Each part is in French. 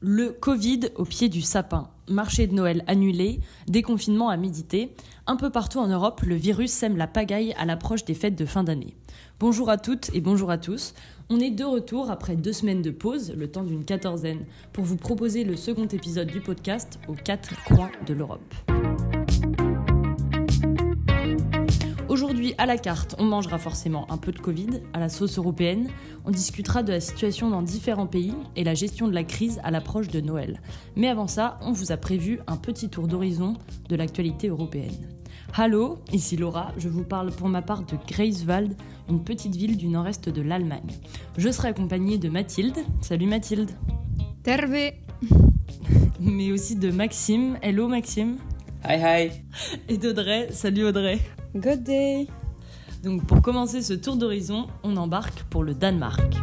Le Covid au pied du sapin, marché de Noël annulé, déconfinement à méditer. Un peu partout en Europe, le virus sème la pagaille à l'approche des fêtes de fin d'année. Bonjour à toutes et bonjour à tous. On est de retour après deux semaines de pause, le temps d'une quatorzaine, pour vous proposer le second épisode du podcast aux quatre coins de l'Europe. Aujourd'hui, à la carte, on mangera forcément un peu de Covid à la sauce européenne. On discutera de la situation dans différents pays et la gestion de la crise à l'approche de Noël. Mais avant ça, on vous a prévu un petit tour d'horizon de l'actualité européenne. Hallo, ici Laura, je vous parle pour ma part de Greifswald, une petite ville du nord-est de l'Allemagne. Je serai accompagnée de Mathilde. Salut Mathilde. Terve. Mais aussi de Maxime. Hello Maxime. Hi hi. Et d'Audrey. Salut Audrey. Good day. Donc pour commencer ce tour d'horizon, on embarque pour le Danemark.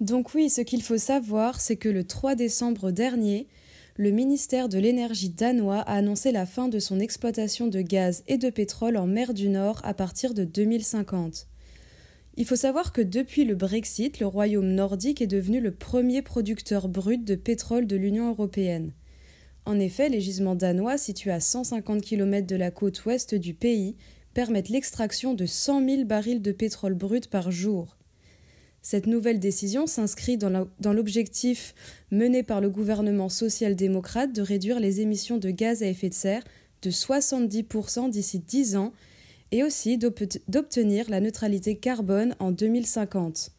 Donc oui, ce qu'il faut savoir, c'est que le 3 décembre dernier, le ministère de l'énergie danois a annoncé la fin de son exploitation de gaz et de pétrole en mer du Nord à partir de 2050. Il faut savoir que depuis le Brexit, le royaume nordique est devenu le premier producteur brut de pétrole de l'Union européenne. En effet, les gisements danois, situés à 150 km de la côte ouest du pays, permettent l'extraction de 100 000 barils de pétrole brut par jour. Cette nouvelle décision s'inscrit dans l'objectif mené par le gouvernement social-démocrate de réduire les émissions de gaz à effet de serre de 70% d'ici 10 ans et aussi d'obtenir la neutralité carbone en 2050.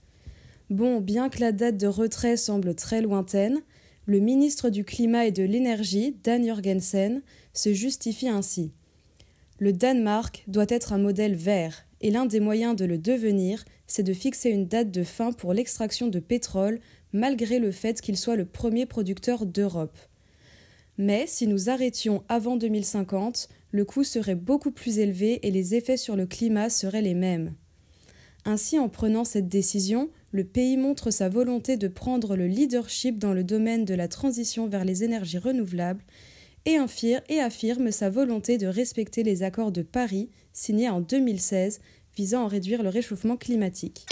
Bon, bien que la date de retrait semble très lointaine, le ministre du Climat et de l'Énergie, Dan Jorgensen, se justifie ainsi. Le Danemark doit être un modèle vert, et l'un des moyens de le devenir, c'est de fixer une date de fin pour l'extraction de pétrole, malgré le fait qu'il soit le premier producteur d'Europe. Mais si nous arrêtions avant 2050, le coût serait beaucoup plus élevé et les effets sur le climat seraient les mêmes. Ainsi, en prenant cette décision, le pays montre sa volonté de prendre le leadership dans le domaine de la transition vers les énergies renouvelables et, affirme sa volonté de respecter les accords de Paris signés en 2016 visant à réduire le réchauffement climatique.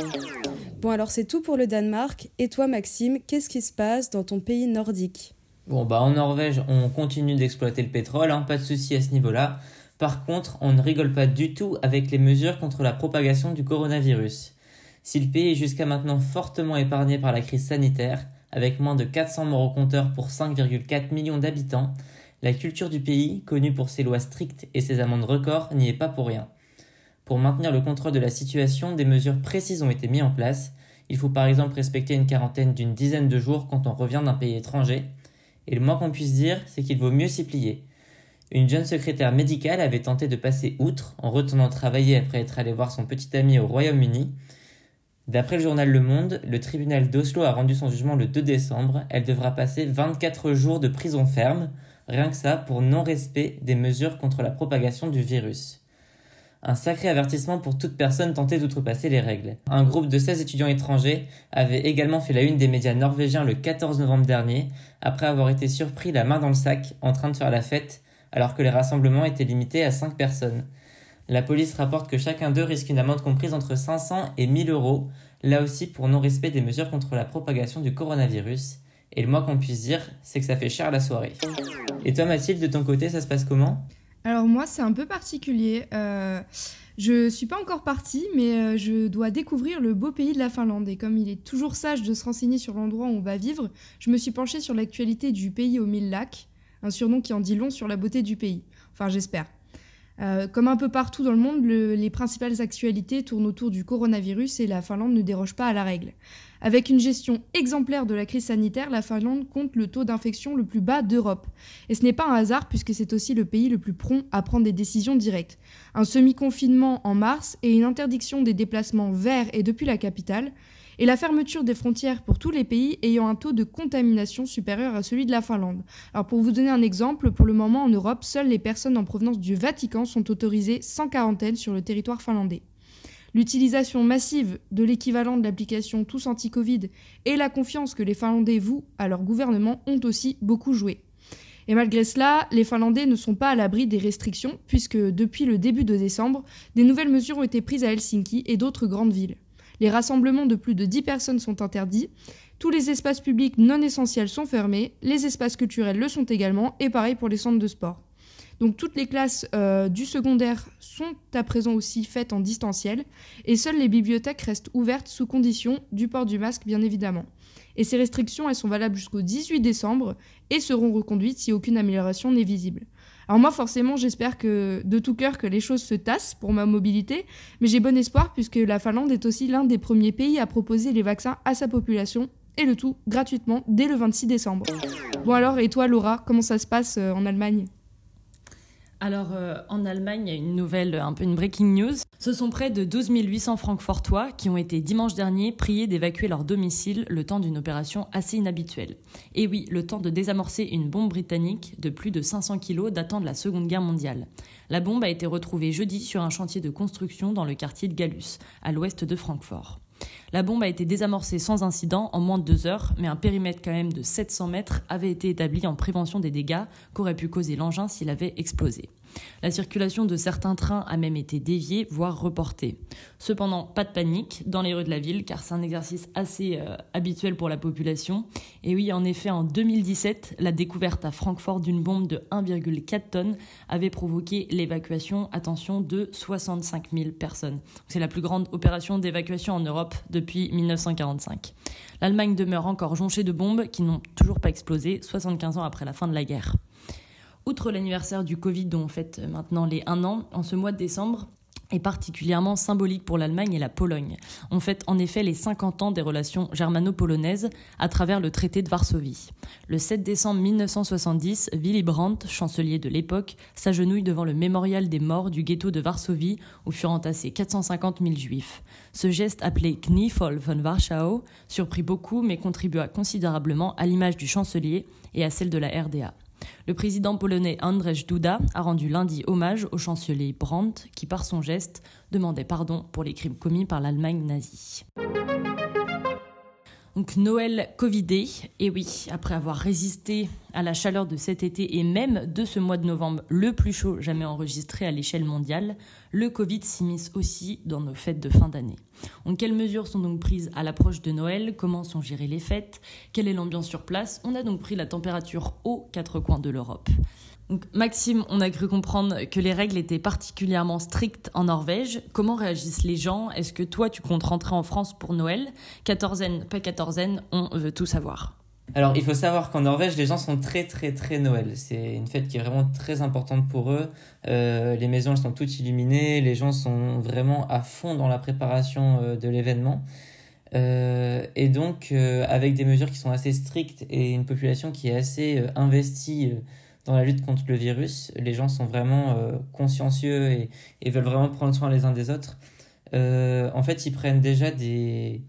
Bon alors c'est tout pour le Danemark. Et toi Maxime, qu'est-ce qui se passe dans ton pays nordique? Bon bah en Norvège on continue d'exploiter le pétrole, hein, pas de souci à ce niveau-là. Par contre, on ne rigole pas du tout avec les mesures contre la propagation du coronavirus. Si le pays est jusqu'à maintenant fortement épargné par la crise sanitaire, avec moins de 400 morts au compteur pour 5,4 millions d'habitants, la culture du pays, connue pour ses lois strictes et ses amendes records, n'y est pas pour rien. Pour maintenir le contrôle de la situation, des mesures précises ont été mises en place. Il faut par exemple respecter une quarantaine d'une dizaine de jours quand on revient d'un pays étranger. Et le moins qu'on puisse dire, c'est qu'il vaut mieux s'y plier. Une jeune secrétaire médicale avait tenté de passer outre en retournant travailler après être allée voir son petit ami au Royaume-Uni. D'après le journal Le Monde, le tribunal d'Oslo a rendu son jugement le 2 décembre. Elle devra passer 24 jours de prison ferme, rien que ça, pour non-respect des mesures contre la propagation du virus. Un sacré avertissement pour toute personne tentée d'outrepasser les règles. Un groupe de 16 étudiants étrangers avait également fait la une des médias norvégiens le 14 novembre dernier, après avoir été surpris la main dans le sac en train de faire la fête alors que les rassemblements étaient limités à 5 personnes. La police rapporte que chacun d'eux risque une amende comprise entre 500 et 1000 euros, là aussi pour non-respect des mesures contre la propagation du coronavirus. Et le moins qu'on puisse dire, c'est que ça fait cher la soirée. Et toi Mathilde, de ton côté, ça se passe comment? Alors moi, c'est un peu particulier. Euh, je suis pas encore partie, mais euh, je dois découvrir le beau pays de la Finlande. Et comme il est toujours sage de se renseigner sur l'endroit où on va vivre, je me suis penchée sur l'actualité du pays aux mille lacs un surnom qui en dit long sur la beauté du pays. Enfin, j'espère. Euh, comme un peu partout dans le monde, les principales actualités tournent autour du coronavirus et la Finlande ne déroge pas à la règle. Avec une gestion exemplaire de la crise sanitaire, la Finlande compte le taux d'infection le plus bas d'Europe. Et ce n'est pas un hasard puisque c'est aussi le pays le plus prompt à prendre des décisions directes. Un semi-confinement en mars et une interdiction des déplacements vers et depuis la capitale, et la fermeture des frontières pour tous les pays ayant un taux de contamination supérieur à celui de la Finlande. Alors pour vous donner un exemple, pour le moment en Europe, seules les personnes en provenance du Vatican sont autorisées sans quarantaine sur le territoire finlandais. L'utilisation massive de l'équivalent de l'application Tous Anti-Covid et la confiance que les Finlandais vouent à leur gouvernement ont aussi beaucoup joué. Et malgré cela, les Finlandais ne sont pas à l'abri des restrictions, puisque depuis le début de décembre, des nouvelles mesures ont été prises à Helsinki et d'autres grandes villes. Les rassemblements de plus de 10 personnes sont interdits. Tous les espaces publics non essentiels sont fermés, les espaces culturels le sont également, et pareil pour les centres de sport. Donc toutes les classes euh, du secondaire sont à présent aussi faites en distanciel, et seules les bibliothèques restent ouvertes sous condition du port du masque bien évidemment. Et ces restrictions, elles sont valables jusqu'au 18 décembre et seront reconduites si aucune amélioration n'est visible. Alors moi forcément j'espère que de tout cœur que les choses se tassent pour ma mobilité, mais j'ai bon espoir puisque la Finlande est aussi l'un des premiers pays à proposer les vaccins à sa population et le tout gratuitement dès le 26 décembre. Bon alors et toi Laura, comment ça se passe euh, en Allemagne? Alors, euh, en Allemagne, il y a une nouvelle, un peu une breaking news. Ce sont près de 12 800 francfortois qui ont été dimanche dernier priés d'évacuer leur domicile le temps d'une opération assez inhabituelle. Et oui, le temps de désamorcer une bombe britannique de plus de 500 kilos datant de la Seconde Guerre mondiale. La bombe a été retrouvée jeudi sur un chantier de construction dans le quartier de Gallus, à l'ouest de Francfort. La bombe a été désamorcée sans incident en moins de deux heures, mais un périmètre quand même de 700 mètres avait été établi en prévention des dégâts qu'aurait pu causer l'engin s'il avait explosé. La circulation de certains trains a même été déviée, voire reportée. Cependant, pas de panique dans les rues de la ville, car c'est un exercice assez euh, habituel pour la population. Et oui, en effet, en 2017, la découverte à Francfort d'une bombe de 1,4 tonnes avait provoqué l'évacuation, attention, de 65 000 personnes. C'est la plus grande opération d'évacuation en Europe depuis 1945. L'Allemagne demeure encore jonchée de bombes qui n'ont toujours pas explosé 75 ans après la fin de la guerre. Outre l'anniversaire du Covid dont on fête maintenant les 1 an, en ce mois de décembre, est particulièrement symbolique pour l'Allemagne et la Pologne. On fête en effet les 50 ans des relations germano-polonaises à travers le traité de Varsovie. Le 7 décembre 1970, Willy Brandt, chancelier de l'époque, s'agenouille devant le mémorial des morts du ghetto de Varsovie où furent entassés 450 000 juifs. Ce geste appelé Kniefall von Warschau surprit beaucoup mais contribua considérablement à l'image du chancelier et à celle de la RDA. Le président polonais Andrzej Duda a rendu lundi hommage au chancelier Brandt qui, par son geste, demandait pardon pour les crimes commis par l'Allemagne nazie. Donc Noël Covidé, et oui, après avoir résisté à la chaleur de cet été et même de ce mois de novembre le plus chaud jamais enregistré à l'échelle mondiale, le Covid s'immisce aussi dans nos fêtes de fin d'année. Donc quelles mesures sont donc prises à l'approche de Noël? Comment sont gérées les fêtes? Quelle est l'ambiance sur place? On a donc pris la température aux quatre coins de l'Europe. Maxime, on a cru comprendre que les règles étaient particulièrement strictes en Norvège. Comment réagissent les gens? Est-ce que toi, tu comptes rentrer en France pour Noël? Quatorzaine, pas quatorzaine, on veut tout savoir. Alors, il faut savoir qu'en Norvège, les gens sont très, très, très Noël. C'est une fête qui est vraiment très importante pour eux. Euh, les maisons, elles sont toutes illuminées. Les gens sont vraiment à fond dans la préparation euh, de l'événement. Euh, et donc, avec des mesures qui sont assez strictes et une population qui est assez investie dans la lutte contre le virus. Les gens sont vraiment euh, consciencieux et, veulent vraiment prendre soin les uns des autres. Euh, en fait, ils prennent déjà des,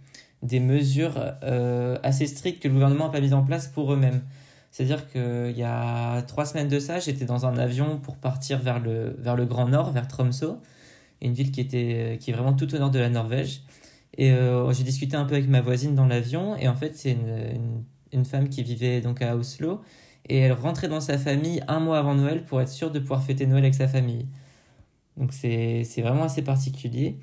mesures euh, assez strictes que le gouvernement n'a pas mises en place pour eux-mêmes. C'est-à-dire qu'il y a trois semaines de ça, j'étais dans un avion pour partir vers le, Grand Nord, vers Tromsø, une ville qui, était, est vraiment tout au nord de la Norvège. Et j'ai discuté un peu avec ma voisine dans l'avion, et en fait, c'est une, une, une, femme qui vivait donc à Oslo, et elle rentrait dans sa famille un mois avant Noël pour être sûre de pouvoir fêter Noël avec sa famille. Donc c'est vraiment assez particulier.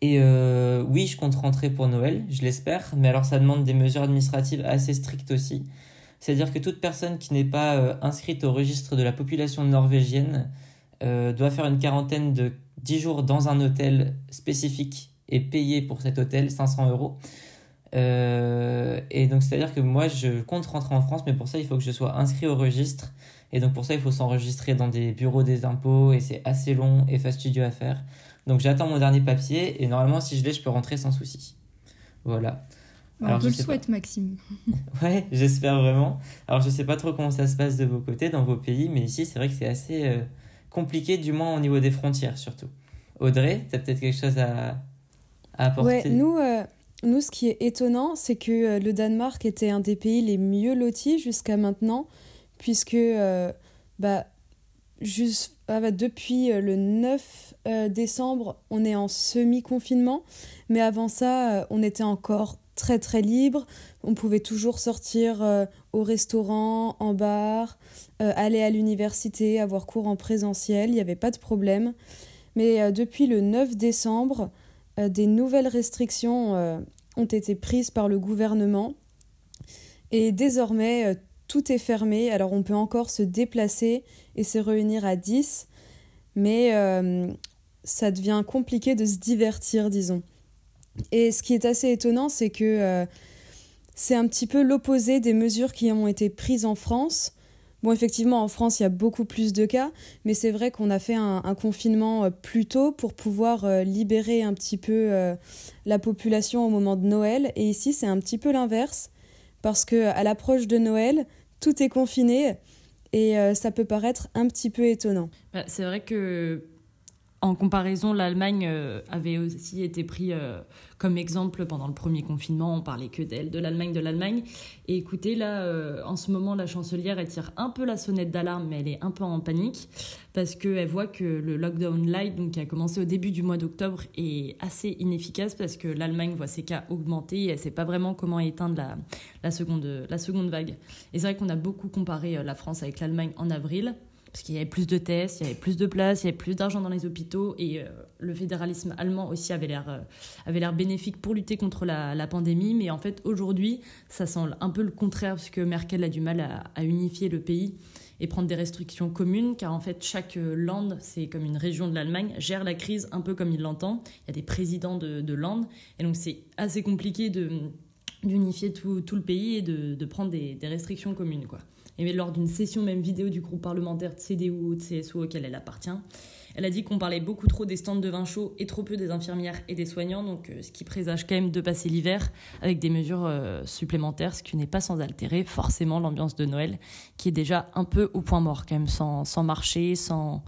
Et euh, oui, je compte rentrer pour Noël, je l'espère, mais alors ça demande des mesures administratives assez strictes aussi. C'est-à-dire que toute personne qui n'est pas euh, inscrite au registre de la population norvégienne euh, doit faire une quarantaine de 10 jours dans un hôtel spécifique et payer pour cet hôtel 500 euros. Euh, et donc, c'est-à-dire que moi, je compte rentrer en France, mais pour ça, il faut que je sois inscrit au registre. Et donc, pour ça, il faut s'enregistrer dans des bureaux des impôts, et c'est assez long et fastidieux à faire. Donc, j'attends mon dernier papier, et normalement, si je l'ai, je peux rentrer sans souci. Voilà. Alors, je le souhaite, Maxime. ouais, j'espère vraiment. Alors, je sais pas trop comment ça se passe de vos côtés, dans vos pays, mais ici, c'est vrai que c'est assez euh, compliqué, du moins au niveau des frontières, surtout. Audrey, tu as peut-être quelque chose à, à apporter? Ouais, nous, euh, nous, ce qui est étonnant, c'est que euh, le Danemark était un des pays les mieux lotis jusqu'à maintenant, puisque euh, bah, juste, ah bah, depuis euh, le 9 décembre, on est en semi-confinement, mais avant ça, on était encore très très libre. On pouvait toujours sortir au restaurant, en bar, aller à l'université, avoir cours en présentiel, il n'y avait pas de problème. Mais depuis le 9 décembre, des nouvelles restrictions ont été prises par le gouvernement. Et désormais, tout est fermé. Alors on peut encore se déplacer et se réunir à 10, mais ça devient compliqué de se divertir, disons. Et ce qui est assez étonnant, c'est que euh, c'est un petit peu l'opposé des mesures qui ont été prises en France. Bon, effectivement, en France, il y a beaucoup plus de cas, mais c'est vrai qu'on a fait un, confinement euh, plus tôt pour pouvoir euh, libérer un petit peu la population au moment de Noël. Et ici, c'est un petit peu l'inverse, parce que à l'approche de Noël, tout est confiné et ça peut paraître un petit peu étonnant. Bah, c'est vrai que en comparaison, l'Allemagne euh, avait aussi été pris euh, comme exemple pendant le premier confinement. On parlait que d'elle, de l'Allemagne, de l'Allemagne. Et écoutez, là, euh, en ce moment, la chancelière, elle tire un peu la sonnette d'alarme, mais elle est un peu en panique parce qu'elle voit que le lockdown light, donc qui a commencé au début du mois d'octobre, est assez inefficace parce que l'Allemagne voit ses cas augmenter et elle ne sait pas vraiment comment éteindre la, seconde, la seconde vague. Et c'est vrai qu'on a beaucoup comparé la France avec l'Allemagne en avril parce qu'il y avait plus de tests, il y avait plus de places, il y avait plus d'argent dans les hôpitaux et euh, le fédéralisme allemand aussi avait l'air euh, avait l'air bénéfique pour lutter contre la, pandémie. Mais en fait, aujourd'hui, ça semble un peu le contraire parce que Merkel a du mal à, unifier le pays et prendre des restrictions communes, car en fait, chaque euh, land, c'est comme une région de l'Allemagne, gère la crise un peu comme il l'entend. Il y a des présidents de, de land, et donc c'est assez compliqué de d'unifier tout, le pays et de, de prendre des, des restrictions communes, quoi et lors d'une session même vidéo du groupe parlementaire CDU ou CSU auquel elle appartient. Elle a dit qu'on parlait beaucoup trop des stands de vin chaud et trop peu des infirmières et des soignants, donc euh, ce qui présage quand même de passer l'hiver avec des mesures euh, supplémentaires, ce qui n'est pas sans altérer forcément l'ambiance de Noël, qui est déjà un peu au point mort quand même, sans, sans marché, sans...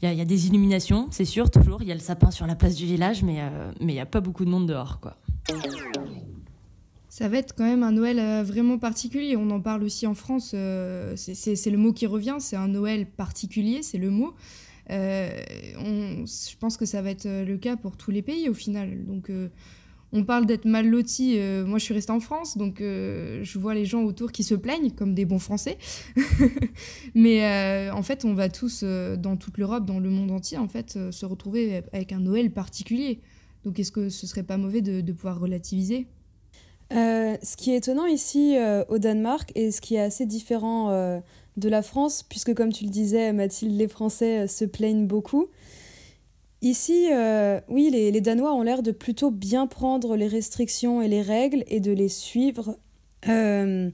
Il y, a, des illuminations, c'est sûr, toujours. Il y a le sapin sur la place du village, mais euh, mais il n'y a pas beaucoup de monde dehors, quoi ça va être quand même un Noël euh, vraiment particulier. On en parle aussi en France. Euh, c'est le mot qui revient. C'est un Noël particulier, c'est le mot. Euh, je pense que ça va être le cas pour tous les pays au final. Donc, on parle d'être mal loti. moi, je suis restée en France, donc je vois les gens autour qui se plaignent comme des bons Français. Mais en fait, on va tous dans toute l'Europe, dans le monde entier, en fait, se retrouver avec un Noël particulier. Donc, est-ce que ce serait pas mauvais de pouvoir relativiser? Euh, ce qui est étonnant ici euh, au Danemark et ce qui est assez différent euh, de la France, puisque comme tu le disais, Mathilde, les Français se plaignent beaucoup. Ici, oui, les, les, Danois ont l'air de plutôt bien prendre les restrictions et les règles et de les suivre. je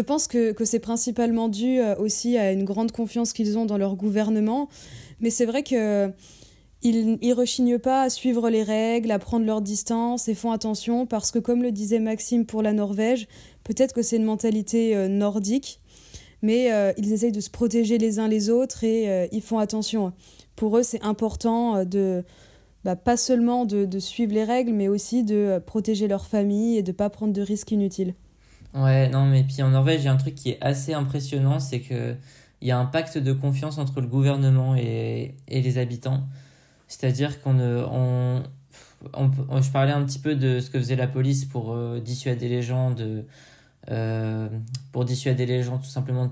pense que, que c'est principalement dû aussi à une grande confiance qu'ils ont dans leur gouvernement. Mais c'est vrai que ils, ne rechignent pas à suivre les règles, à prendre leur distance et font attention parce que, comme le disait Maxime pour la Norvège, peut-être que c'est une mentalité euh, nordique, mais euh, ils essayent de se protéger les uns les autres et euh, ils font attention. Pour eux, c'est important de bah, pas seulement de, suivre les règles, mais aussi de protéger leur famille et de pas prendre de risques inutiles. Ouais, non, mais puis en Norvège, il y a un truc qui est assez impressionnant, c'est que il y a un pacte de confiance entre le gouvernement et les habitants. C'est-à-dire qu'on on, on, je parlais un petit peu de ce que faisait la police pour euh, dissuader les gens de euh, pour dissuader les gens tout simplement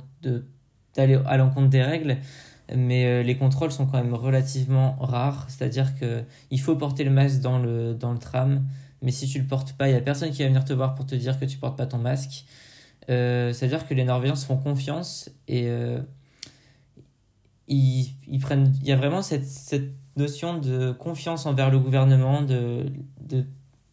d'aller à l'encontre des règles. Mais euh, les contrôles sont quand même relativement rares. C'est-à-dire que il faut porter le masque dans le dans le tram. Mais si tu le portes pas il y a personne qui va venir te voir pour te dire que tu portes pas ton masque. C'est-à-dire que les Norvégiens se font confiance et ils, ils prennent il y a vraiment cette notion de confiance envers le gouvernement, de,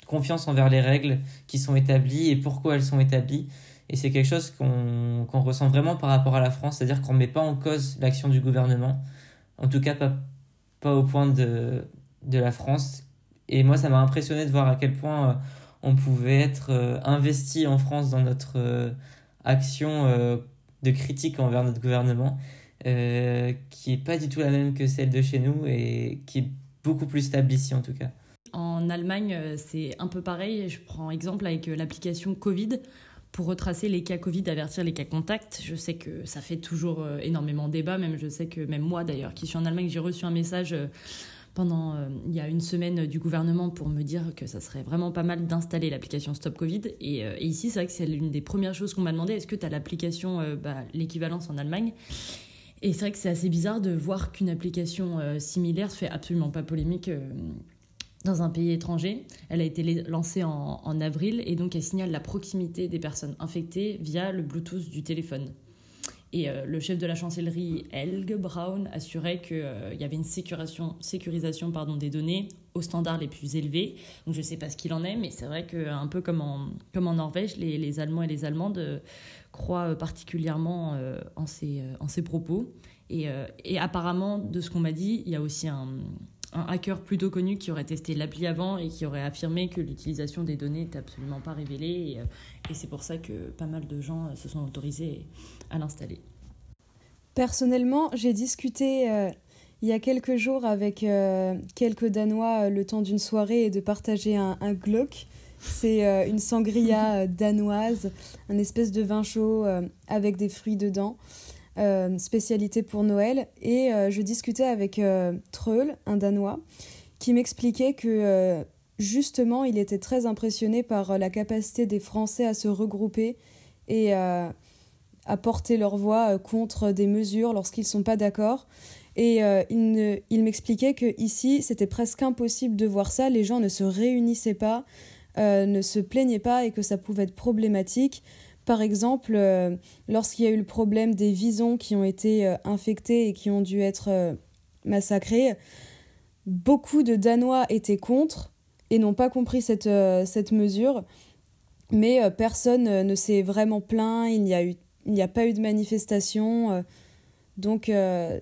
confiance envers les règles qui sont établies et pourquoi elles sont établies. Et c'est quelque chose qu'on ressent vraiment par rapport à la France, c'est-à-dire qu'on ne met pas en cause l'action du gouvernement, en tout cas pas, au point de, de la France. Et moi, ça m'a impressionné de voir à quel point euh, on pouvait être euh, investi en France dans notre euh, action de critique envers notre gouvernement. Euh, qui est pas du tout la même que celle de chez nous et qui est beaucoup plus stable ici en tout cas. En Allemagne, euh, c'est un peu pareil. Je prends exemple avec euh, l'application Covid pour retracer les cas Covid, avertir les cas contacts. Je sais que ça fait toujours énormément débat. Même je sais que même moi d'ailleurs, qui suis en Allemagne, j'ai reçu un message pendant il y a une semaine du gouvernement pour me dire que ça serait vraiment pas mal d'installer l'application Stop Covid. Et, ici, c'est vrai que c'est l'une des premières choses qu'on m'a demandé. Est-ce que tu as l'application, bah, l'équivalence en Allemagne? Et c'est vrai que c'est assez bizarre de voir qu'une application euh, similaire se fait absolument pas polémique euh, dans un pays étranger. Elle a été lancée en, avril et donc elle signale la proximité des personnes infectées via le Bluetooth du téléphone. Et euh, le chef de la chancellerie, Helge Braun, assurait qu'il y avait une sécurisation, des données aux standards les plus élevés. Donc je ne sais pas ce qu'il en est, mais c'est vrai qu'un peu comme en, Norvège, les, Allemands et les Allemandes euh, croient particulièrement en, ces, en ces propos. Et, apparemment, de ce qu'on m'a dit, il y a aussi un, hacker plutôt connu qui aurait testé l'appli avant et qui aurait affirmé que l'utilisation des données n'était absolument pas révélée. Euh, et, c'est pour ça que pas mal de gens euh, se sont autorisés à l'installer. Personnellement, j'ai discuté euh, il y a quelques jours avec quelques Danois le temps d'une soirée et de partager un, un Glock. C'est une sangria danoise, un espèce de vin chaud avec des fruits dedans. Euh, spécialité pour Noël. Et euh, je discutais avec euh, Treul, un Danois, qui m'expliquait que justement, il était très impressionné par la capacité des Français à se regrouper et à porter leur voix contre des mesures lorsqu'ils ne sont pas d'accord. Et il, il m'expliquait que ici, c'était presque impossible de voir ça. Les gens ne se réunissaient pas, ne se plaignaient pas et que ça pouvait être problématique. Par exemple, euh, lorsqu'il y a eu le problème des visons qui ont été euh, infectés et qui ont dû être euh, massacrés, beaucoup de Danois étaient contre et n'ont pas compris cette, mesure. Mais personne ne s'est vraiment plaint, il n'y a pas eu de manifestation. Donc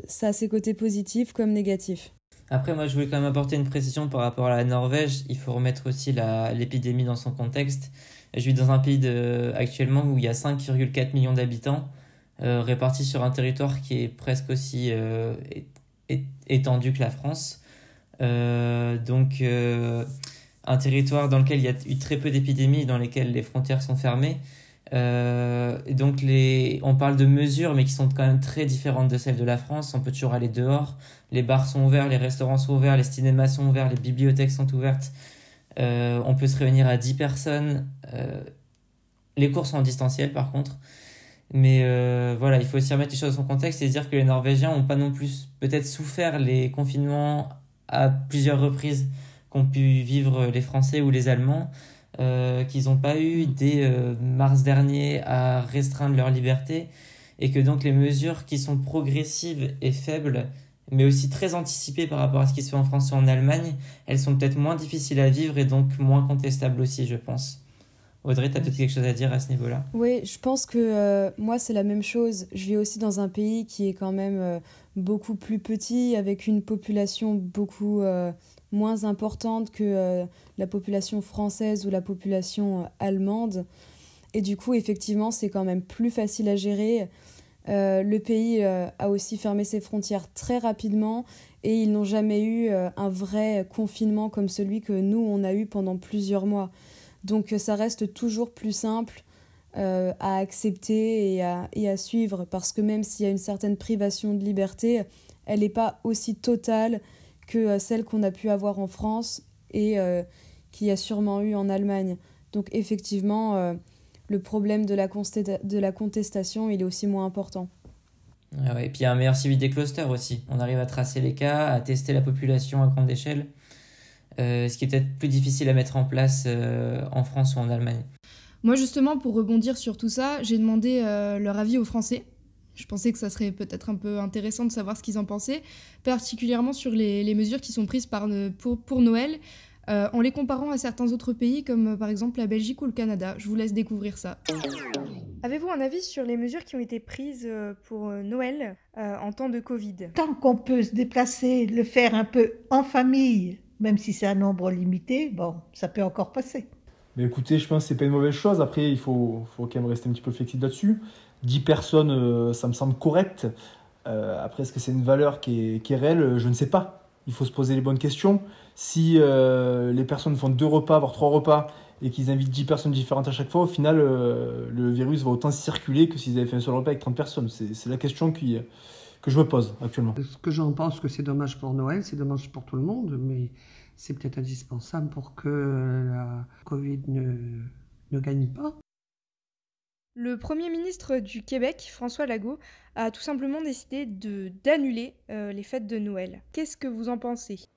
ça a ses côtés positifs comme négatifs. Après, moi, je voulais quand même apporter une précision par rapport à la Norvège. Il faut remettre aussi l'épidémie dans son contexte. Je vis dans un pays actuellement où il y a 5,4 millions d'habitants, euh, répartis sur un territoire qui est presque aussi euh, étendu que la France. Euh, donc, un territoire dans lequel il y a eu très peu d'épidémies, dans lesquelles les frontières sont fermées. Et donc, les, on parle de mesures, mais qui sont quand même très différentes de celles de la France. On peut toujours aller dehors. Les bars sont ouverts, les restaurants sont ouverts, les cinémas sont ouverts, les bibliothèques sont ouvertes. Euh, on peut se réunir à 10 personnes. Euh, les cours sont en distanciel par contre. Mais euh, voilà, il faut aussi remettre les choses son contexte et dire que les Norvégiens n'ont pas non plus peut-être souffert les confinements à plusieurs reprises qu'ont pu vivre les Français ou les Allemands, qu'ils n'ont pas eu dès mars dernier à restreindre leur liberté et que donc les mesures qui sont progressives et faibles mais aussi très anticipées par rapport à ce qui se fait en France ou en Allemagne, elles sont peut-être moins difficiles à vivre et donc moins contestables aussi, je pense. Audrey, tu as peut-être quelque chose à dire à ce niveau-là? Oui, je pense que euh, moi, c'est la même chose. Je vis aussi dans un pays qui est quand même euh, beaucoup plus petit, avec une population beaucoup euh, moins importante que la population française ou la population allemande. Et du coup, effectivement, c'est quand même plus facile à gérer. Euh, le pays euh, a aussi fermé ses frontières très rapidement et ils n'ont jamais eu euh, un vrai confinement comme celui que nous, on a eu pendant plusieurs mois. Donc ça reste toujours plus simple à accepter et à, et à, suivre parce que même s'il y a une certaine privation de liberté, elle n'est pas aussi totale que celle qu'on a pu avoir en France et qu'il y a sûrement eu en Allemagne. Donc effectivement, le problème de la, de la contestation, il est aussi moins important. Ah et puis il y a un meilleur suivi des clusters aussi. On arrive à tracer les cas, à tester la population à grande échelle, euh, ce qui est peut-être plus difficile à mettre en place euh, en France ou en Allemagne. Moi justement, pour rebondir sur tout ça, j'ai demandé euh, leur avis aux Français. Je pensais que ça serait peut-être un peu intéressant de savoir ce qu'ils en pensaient, particulièrement sur les, les, mesures qui sont prises par, pour, pour Noël, euh, en les comparant à certains autres pays comme euh, par exemple la Belgique ou le Canada. Je vous laisse découvrir ça. Avez-vous un avis sur les mesures qui ont été prises euh, pour Noël en temps de Covid? Tant qu'on peut se déplacer, le faire un peu en famille, même si c'est un nombre limité, bon, ça peut encore passer. Mais écoutez, je pense que c'est pas une mauvaise chose. Après, il faut, faut quand même rester un petit peu flexible là-dessus. 10 personnes, ça me semble correct. après, est-ce que c'est une valeur qui est, qui est réelle? Je ne sais pas. Il faut se poser les bonnes questions. Si euh, les personnes font deux repas, voire trois repas, et qu'ils invitent 10 personnes différentes à chaque fois, au final, euh, le virus va autant circuler que s'ils avaient fait un seul repas avec 30 personnes. C'est la question qui, que je me pose actuellement. Ce que j'en pense, que c'est dommage pour Noël, c'est dommage pour tout le monde, mais c'est peut-être indispensable pour que la Covid ne, ne gagne pas. Le Premier ministre du Québec, François Legault, a tout simplement décidé d'annuler euh, les fêtes de Noël. Qu'est-ce que vous en pensez?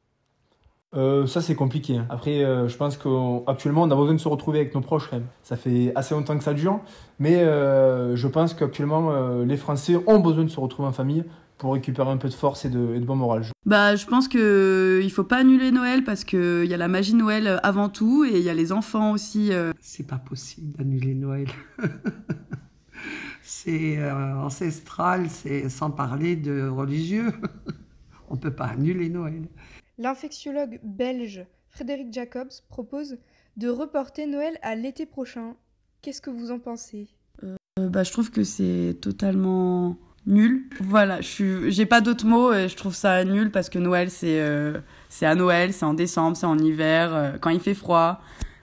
Euh, ça c'est compliqué. hein. Après, euh, je pense qu'actuellement on a besoin de se retrouver avec nos proches quand. Ça fait assez longtemps que ça dure, mais je pense qu'actuellement les Français ont besoin de se retrouver en famille pour récupérer un peu de force et de, et de bon moral. Bah, je pense que il faut pas annuler Noël parce que il y a la magie Noël avant tout et il y a les enfants aussi. euh. C'est pas possible d'annuler Noël. c'est euh, ancestral, c'est sans parler de religieux. On peut pas annuler Noël. L'infectiologue belge Frédéric Jacobs propose de reporter Noël à l'été prochain. Qu'est-ce que vous en pensez? Euh, bah, je trouve que c'est totalement nul. Voilà, je suis, j'ai pas d'autres mots. et je trouve ça nul parce que Noël c'est euh, c'est à Noël, c'est en décembre, c'est en hiver, euh, quand il fait froid.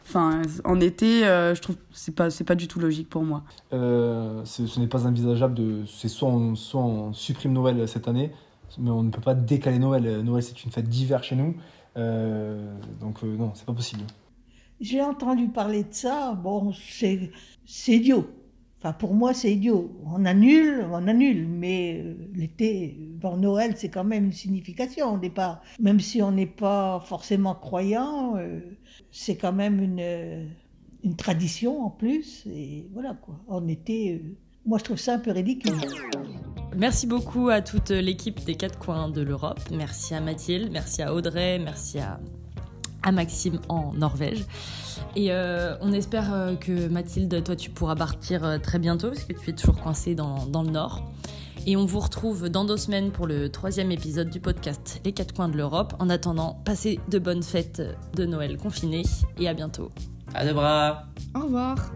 Enfin, en été, euh, je trouve que c'est pas c'est pas du tout logique pour moi. Euh, ce n'est pas envisageable de. C'est soit on, soit on supprime Noël cette année, mais on ne peut pas décaler Noël. Noël c'est une fête d'hiver chez nous, Euh, donc euh, non, c'est pas possible. J'ai entendu parler de ça, bon, c'est c'est idiot. Enfin, pour moi, c'est idiot. On annule, on annule, mais euh, l'été, bon, Noël, c'est quand même une signification au départ. Même si on n'est pas forcément croyant, euh, c'est quand même une, euh, une tradition en plus. Et voilà, quoi. En été, moi, je trouve ça un peu ridicule. Merci beaucoup à toute l'équipe des quatre coins de l'Europe. Merci à Mathilde, merci à Audrey, merci à, à Maxime en Norvège. Et euh, on espère euh, que Mathilde, toi, tu pourras partir euh, très bientôt parce que tu es toujours coincée dans, dans le Nord. Et on vous retrouve dans deux semaines pour le troisième épisode du podcast Les quatre coins de l'Europe. En attendant, passez de bonnes fêtes de Noël confinées et à bientôt. À deux bras Au revoir